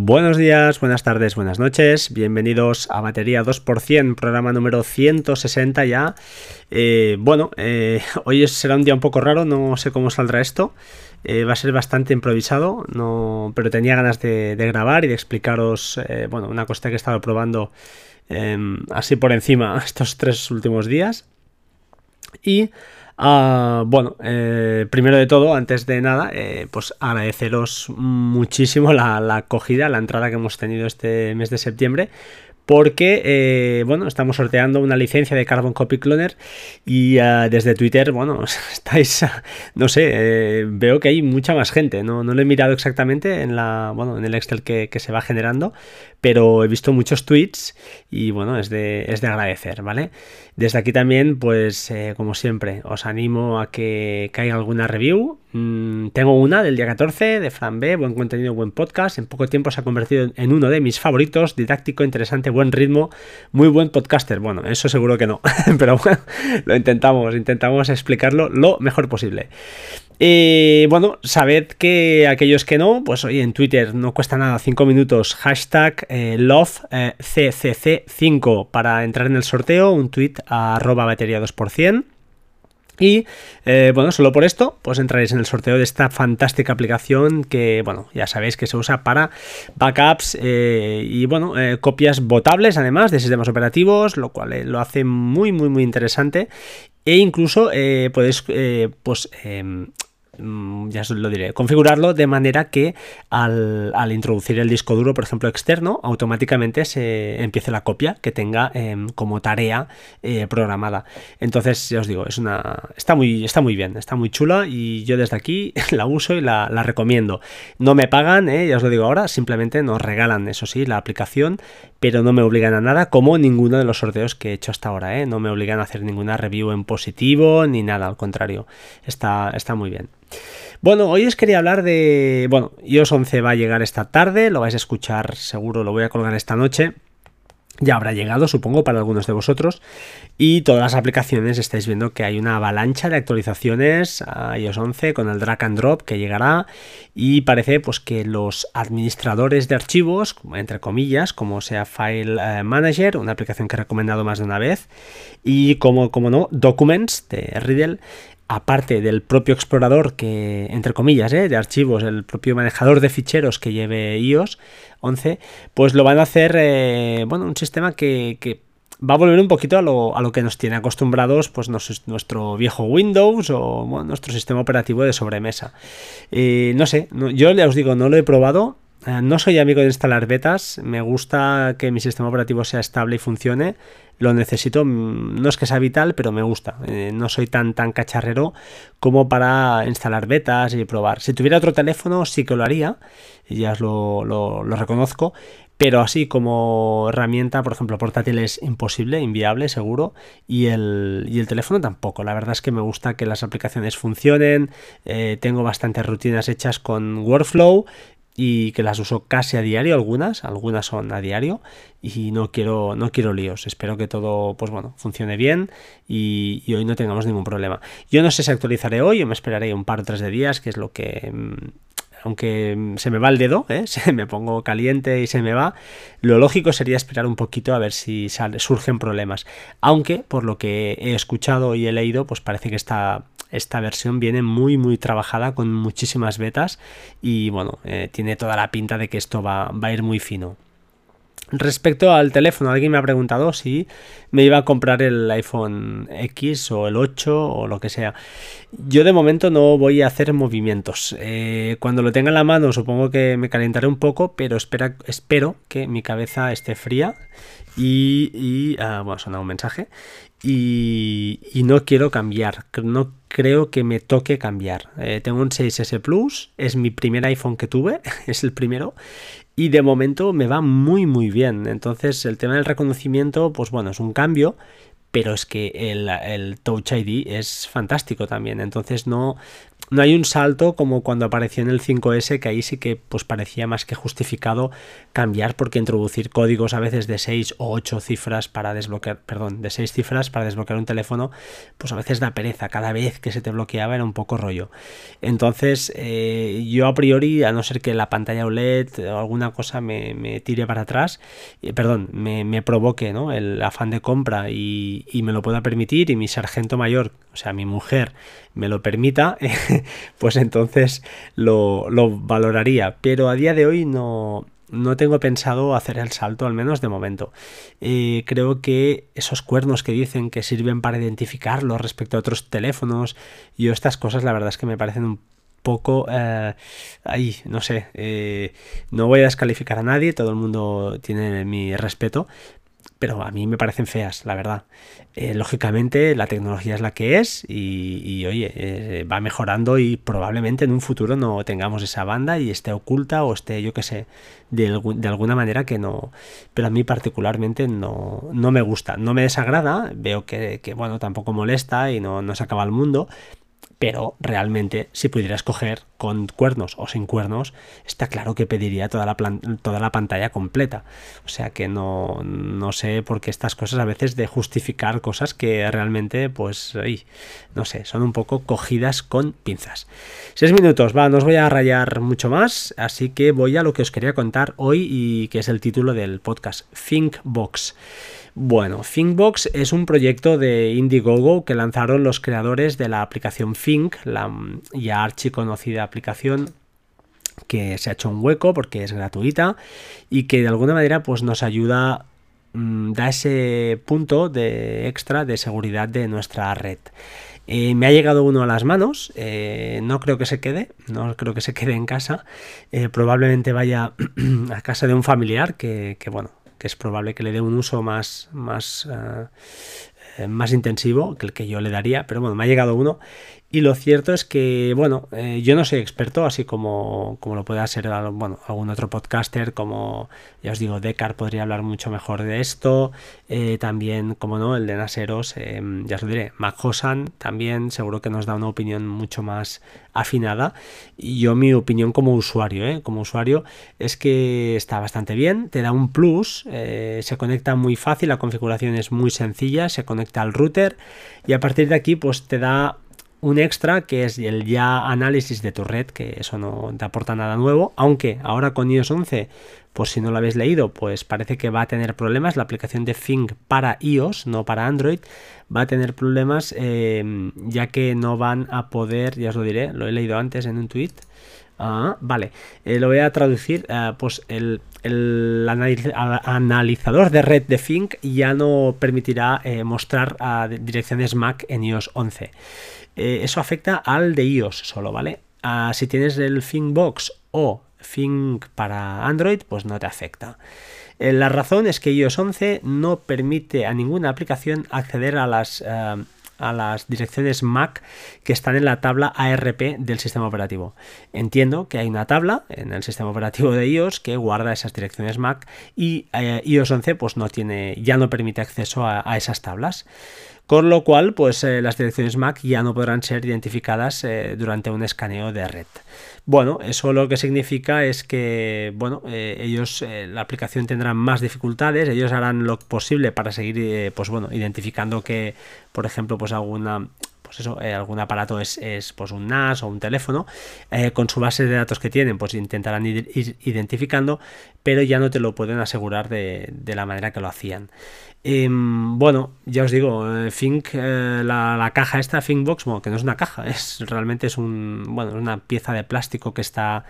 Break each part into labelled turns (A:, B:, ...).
A: Buenos días, buenas tardes, buenas noches. Bienvenidos a Batería 2%, programa número 160 ya. Eh, bueno, eh, hoy será un día un poco raro, no sé cómo saldrá esto. Eh, va a ser bastante improvisado, no, pero tenía ganas de, grabar y de explicaros, bueno, una cosa que he estado probando em, así por encima estos tres últimos días. Y Ah, bueno, eh, primero de todo, antes de nada, eh, pues agradeceros muchísimo la acogida, la entrada que hemos tenido este mes de septiembre porque, eh, bueno, estamos sorteando una licencia de Carbon Copy Cloner y ah, desde Twitter, bueno, estáis, no sé, eh, veo que hay mucha más gente, no, no lo he mirado exactamente en, la, bueno, en el Excel que, se va generando, pero he visto muchos tweets y, bueno, es de, es de agradecer, ¿vale? Desde aquí también, pues, eh, como siempre, os animo a que caiga alguna review, Mm, tengo una del día 14 de Fran B, buen contenido, buen podcast. En poco tiempo se ha convertido en uno de mis favoritos, didáctico, interesante, buen ritmo, muy buen podcaster. Bueno, eso seguro que no, pero bueno, lo intentamos, intentamos explicarlo lo mejor posible. Y bueno, sabed que aquellos que no, pues hoy en Twitter no cuesta nada, 5 minutos, hashtag eh, LoveCCC5 eh, para entrar en el sorteo, un tweet a arroba batería 2%. Y eh, bueno, solo por esto, pues entraréis en el sorteo de esta fantástica aplicación que, bueno, ya sabéis que se usa para backups eh, y, bueno, eh, copias votables además de sistemas operativos, lo cual lo hace muy, muy, muy interesante. E incluso podéis, pues, em, ya os lo diré, configurarlo de manera que al, introducir el disco duro, por ejemplo, externo, automáticamente se empiece la copia que tenga em, como tarea eh, programada. Entonces, ya os digo, es una. Está muy, está muy bien, está muy chula y yo desde aquí la uso y la, recomiendo. No me pagan, eh, ya os lo digo ahora, simplemente nos regalan, eso sí, la aplicación, pero no me obligan a nada, como ninguno de los sorteos que he hecho hasta ahora, eh. No me obligan a hacer ninguna review en positivo ni nada, al contrario. Está, está muy bien. Bueno, hoy os quería hablar de... Bueno, iOS 11 va a llegar esta tarde, lo vais a escuchar seguro, lo voy a colgar esta noche. Ya habrá llegado, supongo, para algunos de vosotros. Y todas las aplicaciones estáis viendo que hay una avalancha de actualizaciones a iOS 11 con el drag and drop que llegará. Y parece pues que los administradores de archivos, entre comillas, como sea File eh, Manager, una aplicación que he recomendado más de una vez, y como, como no, Documents de Riddle, aparte del propio explorador que, entre comillas, ¿eh? de archivos, el propio manejador de ficheros que lleve iOS 11, pues lo van a hacer, eh, bueno, un sistema que, va a volver un poquito a lo, que nos tiene acostumbrados pues nuestro viejo Windows o nuestro sistema operativo de sobremesa. Eh, no sé, yo ya os digo, no lo he probado, no soy amigo de instalar betas, me gusta que mi sistema operativo sea estable y funcione. Lo necesito, mm, no es que sea vital, pero me gusta. Eh, no soy tan tan cacharrero como para instalar betas y probar. Si tuviera otro teléfono sí que lo haría, ya os lo, reconozco, pero así como herramienta, por ejemplo, portátil es imposible, inviable, seguro, y el, y el, teléfono tampoco. La verdad es que me gusta que las aplicaciones funcionen, eh, tengo bastantes rutinas hechas con Workflow y que las uso casi a diario algunas, algunas son a diario y no quiero no quiero líos. Espero que todo pues bueno, funcione bien y, hoy no tengamos ningún problema. Yo no sé si actualizaré hoy o me esperaré un par o tres de días, que es lo que mm, aunque se me va el dedo, ¿eh? se me pongo caliente y se me va, lo lógico sería esperar un poquito a ver si surgen problemas. Aunque, por lo que he escuchado y he leído, pues parece que está esta versión viene muy muy trabajada con muchísimas betas y bueno, eh, tiene toda la pinta de que esto va, va a ir muy fino. Respecto al teléfono, alguien me ha preguntado si me iba a comprar el iPhone X o el 8 o lo que sea. Yo de momento no voy a hacer movimientos. Eh, cuando lo tenga en la mano supongo que me calentaré un poco, pero espera, espero que mi cabeza esté fría y... y ah, bueno, suena un mensaje. Y, y, no quiero cambiar. No creo que me toque cambiar. Eh, tengo un 6S Plus, es mi primer iPhone que tuve, es el primero, y de momento me va muy muy bien. Entonces el tema del reconocimiento, pues bueno, es un cambio, pero es que el, Touch ID es fantástico también. Entonces no, no hay un salto como cuando apareció en el 5S, que ahí sí que pues parecía más que justificado cambiar porque introducir códigos a veces de 6 o 8 cifras para desbloquear, perdón, de 6 cifras para desbloquear un teléfono, pues a veces da pereza, cada vez que se te bloqueaba era un poco rollo. Entonces, eh, yo a priori, a no ser que la pantalla OLED o alguna cosa me, tire para atrás, eh, perdón, me, provoque ¿no? el afán de compra y, y me lo pueda permitir y mi sargento mayor, sea, mi mujer, me lo permita, pues entonces lo, valoraría. Pero a día de hoy no, no tengo pensado hacer el salto, al menos de momento. Eh, creo que esos cuernos que dicen que sirven para identificarlo respecto a otros teléfonos y estas cosas, la verdad es que me parecen un poco eh, ahí, no sé, eh, no voy a descalificar a nadie, todo el mundo tiene mi respeto, pero a mí me parecen feas, la verdad. Eh, lógicamente la tecnología es la que es y, oye, eh, va mejorando y probablemente en un futuro no tengamos esa banda y esté oculta o esté, yo qué sé, de, alguna manera que no... Pero a mí particularmente no, no me gusta, no me desagrada, veo que, que bueno, tampoco molesta y no, no se acaba el mundo, pero realmente si pudiera escoger con cuernos o sin cuernos, está claro que pediría toda la, toda la pantalla completa. O sea que no, no, sé por qué estas cosas a veces de justificar cosas que realmente, pues, no sé, son un poco cogidas con pinzas. Seis minutos, va, no os voy a rayar mucho más, así que voy a lo que os quería contar hoy y que es el título del podcast, Thinkbox. Bueno, ThinkBox es un proyecto de Indiegogo que lanzaron los creadores de la aplicación Think, la ya archiconocida aplicación que se ha hecho un hueco porque es gratuita y que de alguna manera pues nos ayuda mm, da ese punto de extra de seguridad de nuestra red. Eh, me ha llegado uno a las manos, eh, no creo que se quede, no creo que se quede en casa, eh, probablemente vaya a casa de un familiar que, bueno, que es probable que le dé un uso más, más, eh, más intensivo que el que yo le daría, pero bueno, me ha llegado uno y lo cierto es que, bueno, eh, yo no soy experto, así como, como lo puede ser bueno, algún otro podcaster, como ya os digo, Decar podría hablar mucho mejor de esto. Eh, también, como no, el de Naseros, eh, ya os lo diré, Hosan también seguro que nos da una opinión mucho más afinada. Y yo, mi opinión como usuario, como usuario, es que está bastante bien, te da un plus, se conecta muy fácil, la configuración es muy sencilla, se conecta al router y a partir de aquí, pues te da un extra que es el ya análisis de tu red, que eso no te aporta nada nuevo, aunque ahora con iOS 11, por si no lo habéis leído, pues parece que va a tener problemas, la aplicación de Think para iOS, no para Android, va a tener problemas eh, ya que no van a poder, ya os lo diré, lo he leído antes en un tweet, Ah, vale, eh, lo voy a traducir. Eh, pues el, analizador de red de Think ya no permitirá mostrar direcciones MAC en iOS 11. Eh, eso afecta al de iOS solo, ¿vale? Ah, si tienes el ThinkBox o Think para Android, pues no te afecta. Eh, la razón es que iOS 11 no permite a ninguna aplicación acceder a las, eh, a las direcciones MAC que están en la tabla ARP del sistema operativo. Entiendo que hay una tabla en el sistema operativo de iOS que guarda esas direcciones MAC y iOS 11 pues no tiene, ya no permite acceso a esas tablas. Con lo cual, pues eh, las direcciones MAC ya no podrán ser identificadas eh, durante un escaneo de red. Bueno, eso lo que significa es que, bueno, eh, ellos, la aplicación tendrá más dificultades, ellos harán lo posible para seguir, pues bueno, identificando que, por ejemplo, pues alguna pues eso, algún aparato es, pues un NAS o un teléfono, con su base de datos que tienen, pues intentarán ir, identificando, pero ya no te lo pueden asegurar de, la manera que lo hacían. Em, bueno, ya os digo, eh, Think, eh, la, caja esta, Thinkbox, bueno, que no es una caja, es realmente es un, bueno, una pieza de plástico que está,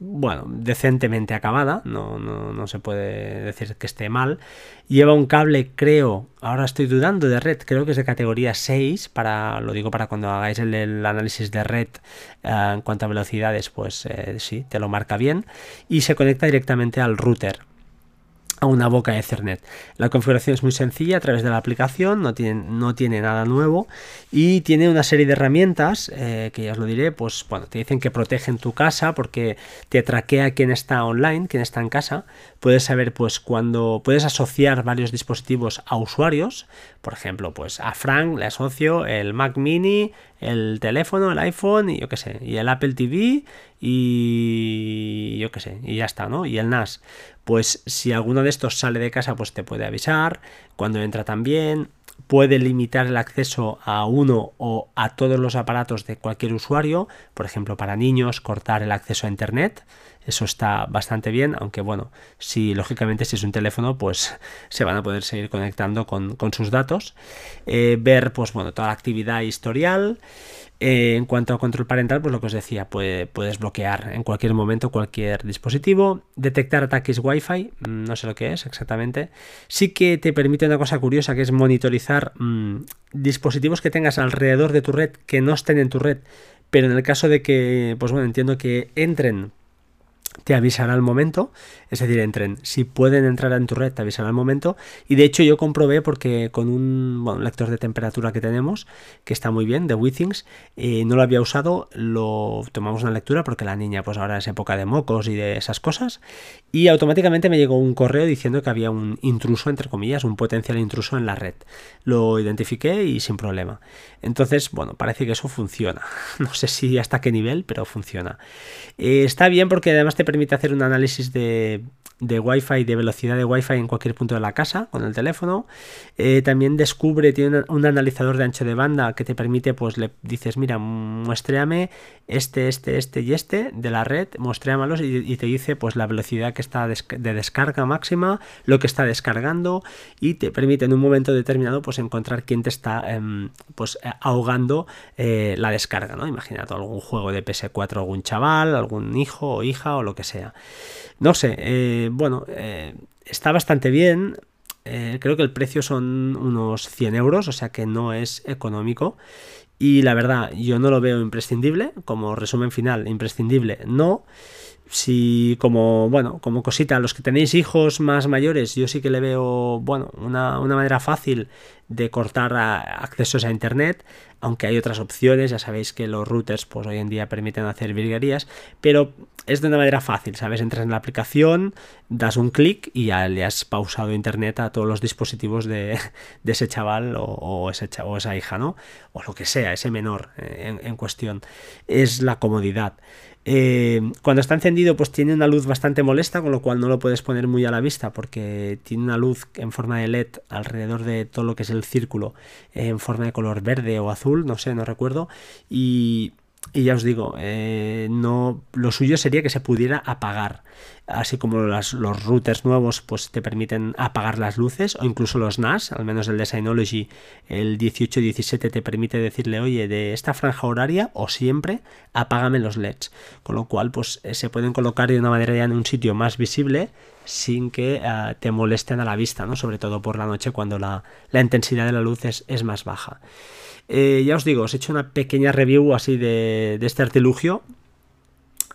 A: bueno, decentemente acabada, no, no, no se puede decir que esté mal. Lleva un cable, creo, ahora estoy dudando de red, creo que es de categoría 6, para, lo digo para cuando hagáis el, análisis de red eh, en cuanto a velocidades, pues sí, te lo marca bien. Y se conecta directamente al router a una boca Ethernet. La configuración es muy sencilla a través de la aplicación, no tiene, no tiene nada nuevo y tiene una serie de herramientas eh, que ya os lo diré, pues bueno, te dicen que protegen tu casa porque te traquea quién está online, quién está en casa. Puedes saber pues cuando puedes asociar varios dispositivos a usuarios, por ejemplo, pues a Frank le asocio el Mac Mini, el teléfono, el iPhone y yo qué sé, y el Apple TV y yo qué sé, y ya está, ¿no? Y el NAS. Pues si alguno de estos sale de casa, pues te puede avisar, cuando entra también, puede limitar el acceso a uno o a todos los aparatos de cualquier usuario, por ejemplo, para niños, cortar el acceso a Internet. Eso está bastante bien, aunque bueno, si lógicamente si es un teléfono, pues se van a poder seguir conectando con, sus datos. Eh, ver, pues bueno, toda la actividad historial. Eh, en cuanto a control parental, pues lo que os decía, puedes bloquear en cualquier momento cualquier dispositivo, detectar ataques Wi-Fi, mm, no sé lo que es exactamente. Sí que te permite una cosa curiosa que es monitorizar mm, dispositivos que tengas alrededor de tu red que no estén en tu red, pero en el caso de que, pues bueno, entiendo que entren te avisará al momento, es decir, entren, si pueden entrar en tu red, te avisará al momento. Y de hecho yo comprobé porque con un lector de temperatura que tenemos, que está muy bien, de Withings, eh, no lo había usado, lo tomamos una lectura porque la niña pues ahora es época de mocos y de esas cosas. Y automáticamente me llegó un correo diciendo que había un intruso, entre comillas, un potencial intruso en la red. Lo identifiqué y sin problema. Entonces, bueno, parece que eso funciona. No sé si hasta qué nivel, pero funciona. Eh, está bien porque además permite hacer un análisis de, de Wi-Fi, de velocidad de Wi-Fi en cualquier punto de la casa con el teléfono. Eh, también descubre, tiene un, analizador de ancho de banda que te permite, pues le dices, mira, muestreame este, este, este y este de la red, muestreamalos y, te dice pues la velocidad que está de descarga máxima, lo que está descargando y te permite en un momento determinado pues encontrar quién te está em, pues ahogando eh, la descarga, ¿no? Imagínate algún juego de PS4, algún chaval, algún hijo o hija o lo que sea. No sé, eh, bueno, eh, está bastante bien. Eh, creo que el precio son unos 100 euros, o sea que no es económico. Y la verdad, yo no lo veo imprescindible. Como resumen final, imprescindible no si como bueno como cosita los que tenéis hijos más mayores yo sí que le veo bueno una, manera fácil de cortar accesos a internet aunque hay otras opciones ya sabéis que los routers pues hoy en día permiten hacer virguerías pero es de una manera fácil sabes entras en la aplicación das un clic y ya le has pausado internet a todos los dispositivos de, ese chaval o, ese, o esa hija no o lo que sea ese menor eh, en cuestión es la comodidad eh, cuando está encendido, pues tiene una luz bastante molesta, con lo cual no lo puedes poner muy a la vista, porque tiene una luz en forma de LED alrededor de todo lo que es el círculo, en forma de color verde o azul, no sé, no recuerdo. Y, y ya os digo, eh, no, lo suyo sería que se pudiera apagar así como los routers nuevos pues te permiten apagar las luces o incluso los NAS, al menos el de Synology el 1817 te permite decirle oye de esta franja horaria o siempre apágame los LEDs, con lo cual pues eh, se pueden colocar de una manera ya en un sitio más visible sin que eh, te molesten a la vista, ¿no? sobre todo por la noche cuando la, intensidad de la luz es, más baja. Eh, ya os digo, os he hecho una pequeña review así de, este artilugio.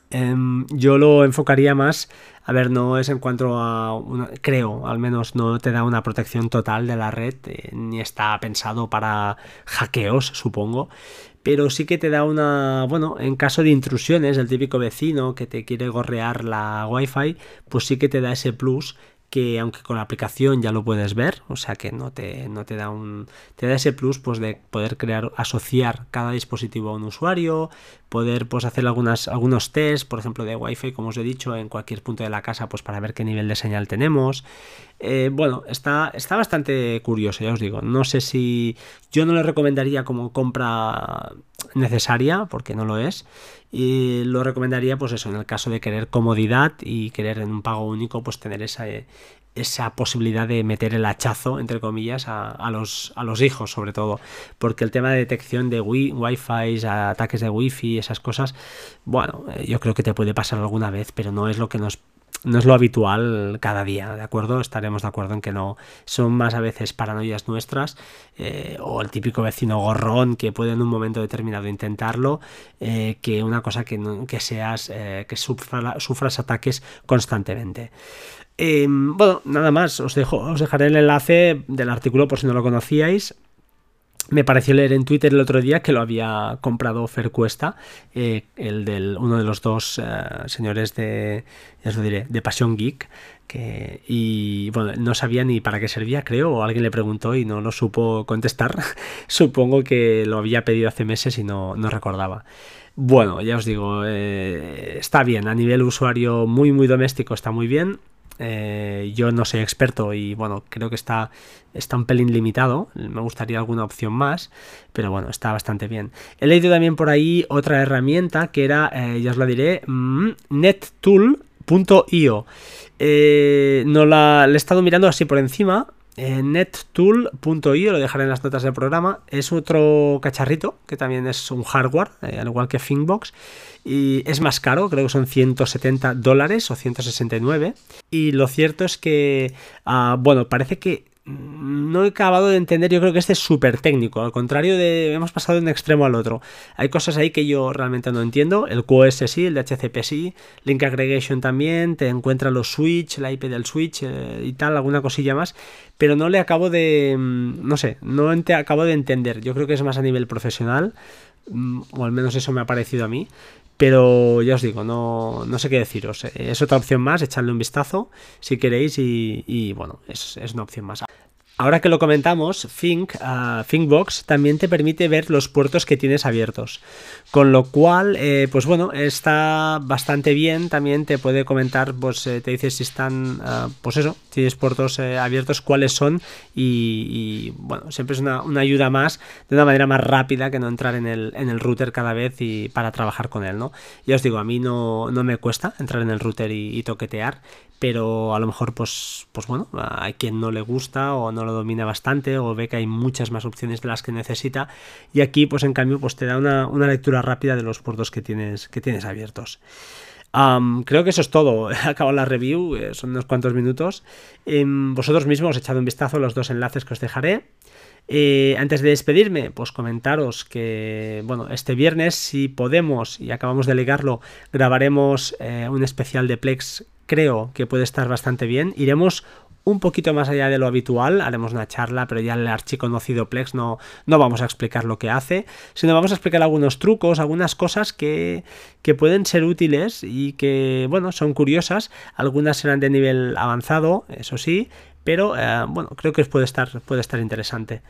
A: Em, yo lo enfocaría más, a ver, no es en cuanto a, creo, al menos no te da una protección total de la red, eh, ni está pensado para hackeos, supongo, pero sí que te da una, bueno, en caso de intrusiones, el típico vecino que te quiere gorrear la wifi, pues sí que te da ese plus que aunque con la aplicación ya lo puedes ver, o sea que no te, no te da un te da ese plus pues de poder crear asociar cada dispositivo a un usuario, poder pues hacer algunas algunos test, por ejemplo de wifi como os he dicho en cualquier punto de la casa pues para ver qué nivel de señal tenemos. Eh, bueno, está, está bastante curioso, ya os digo. No sé si yo no lo recomendaría como compra necesaria, porque no lo es. Y lo recomendaría, pues eso, en el caso de querer comodidad y querer en un pago único, pues tener esa, esa posibilidad de meter el hachazo, entre comillas, a, los, a los hijos, sobre todo. Porque el tema de detección de wi wifi, ataques de wifi, esas cosas, bueno, eh, yo creo que te puede pasar alguna vez, pero no es lo que nos no es lo habitual cada día, ¿de acuerdo? Estaremos de acuerdo en que no son más a veces paranoias nuestras eh, o el típico vecino gorrón que puede en un momento determinado intentarlo eh, que una cosa que, que seas, eh, que sufras ataques constantemente. Em, bueno, nada más, os, dejo, os dejaré el enlace del artículo por si no lo conocíais me pareció leer en Twitter el otro día que lo había comprado Fer Cuesta, eh, el del uno de los dos eh, señores de, ya diré, de Pasión Geek, que, y bueno, no sabía ni para qué servía, creo, o alguien le preguntó y no lo supo contestar. Supongo que lo había pedido hace meses y no, no recordaba. Bueno, ya os digo, eh, está bien, a nivel usuario muy muy doméstico está muy bien. Eh, yo no soy experto y bueno, creo que está, está un pelín limitado. Me gustaría alguna opción más, pero bueno, está bastante bien. He leído también por ahí otra herramienta que era, eh, ya os la diré, mm, nettool.io. no la, la he estado mirando así por encima nettool.io, lo dejaré en las notas del programa, es otro cacharrito que también es un hardware, eh, al igual que Thinkbox, y es más caro, creo que son 170 dólares o 169. Y lo cierto es que, ah, bueno, parece que no he acabado de entender, yo creo que este es súper técnico, al contrario de hemos pasado de un extremo al otro. Hay cosas ahí que yo realmente no entiendo, el QoS sí, el DHCP sí, Link Aggregation también, te encuentra los switch, la IP del switch eh, y tal, alguna cosilla más, pero no le acabo de, mm, no sé, no acabo de entender, yo creo que es más a nivel profesional, mm, o al menos eso me ha parecido a mí, pero ya os digo, no, no sé qué deciros. Es otra opción más, echarle un vistazo si queréis y, bueno, es, es, una opción más. Ahora que lo comentamos, uh, ThinkBox también te permite ver los puertos que tienes abiertos. Con lo cual, eh, pues bueno, está bastante bien. También te puede comentar, pues eh, te dice si están, uh, pues eso, tienes puertos eh, abiertos, cuáles son. Y, bueno, siempre es una, ayuda más, de una manera más rápida que no entrar en el, en el router cada vez y para trabajar con él, ¿no? Ya os digo, a mí no, no me cuesta entrar en el router y toquetear pero a lo mejor pues, pues bueno, hay quien no le gusta o no lo domina bastante o ve que hay muchas más opciones de las que necesita y aquí pues en cambio pues te da una, lectura rápida de los puertos que tienes, que tienes abiertos. creo que eso es todo. He acabado la review, eh, son unos cuantos minutos. Em, vosotros mismos echad un vistazo a los dos enlaces que os dejaré. Eh, antes de despedirme, pues comentaros que, bueno, este viernes, si podemos y acabamos de ligarlo, grabaremos eh, un especial de Plex creo que puede estar bastante bien. Iremos un poquito más allá de lo habitual, haremos una charla, pero ya el archiconocido Plex no, no vamos a explicar lo que hace, sino vamos a explicar algunos trucos, algunas cosas que, que pueden ser útiles y que, bueno, son curiosas. Algunas serán de nivel avanzado, eso sí, pero, eh, bueno, creo que puede estar, puede estar interesante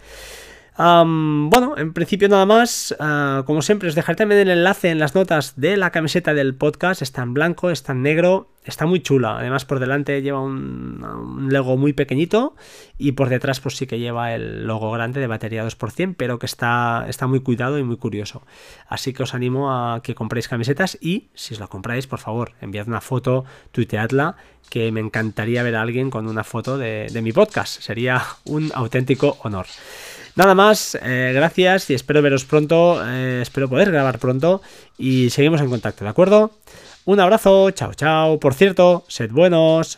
A: bueno, en principio nada más. Ah, como siempre, os dejaré también el enlace en las notas de la camiseta del podcast. Está en blanco, está en negro, está muy chula. Además, por delante lleva un, logo muy pequeñito y por detrás, pues sí que lleva el logo grande de batería 2%, pero que está, está muy cuidado y muy curioso. Así que os animo a que compréis camisetas y, si os la compráis, por favor, enviad una foto, tuiteadla que me encantaría ver a alguien con una foto de mi podcast. Sería un auténtico honor. Nada más, eh, gracias y espero veros pronto, eh, espero poder grabar pronto y seguimos en contacto, ¿de acuerdo? Un abrazo, chao, chao. Por cierto, sed buenos.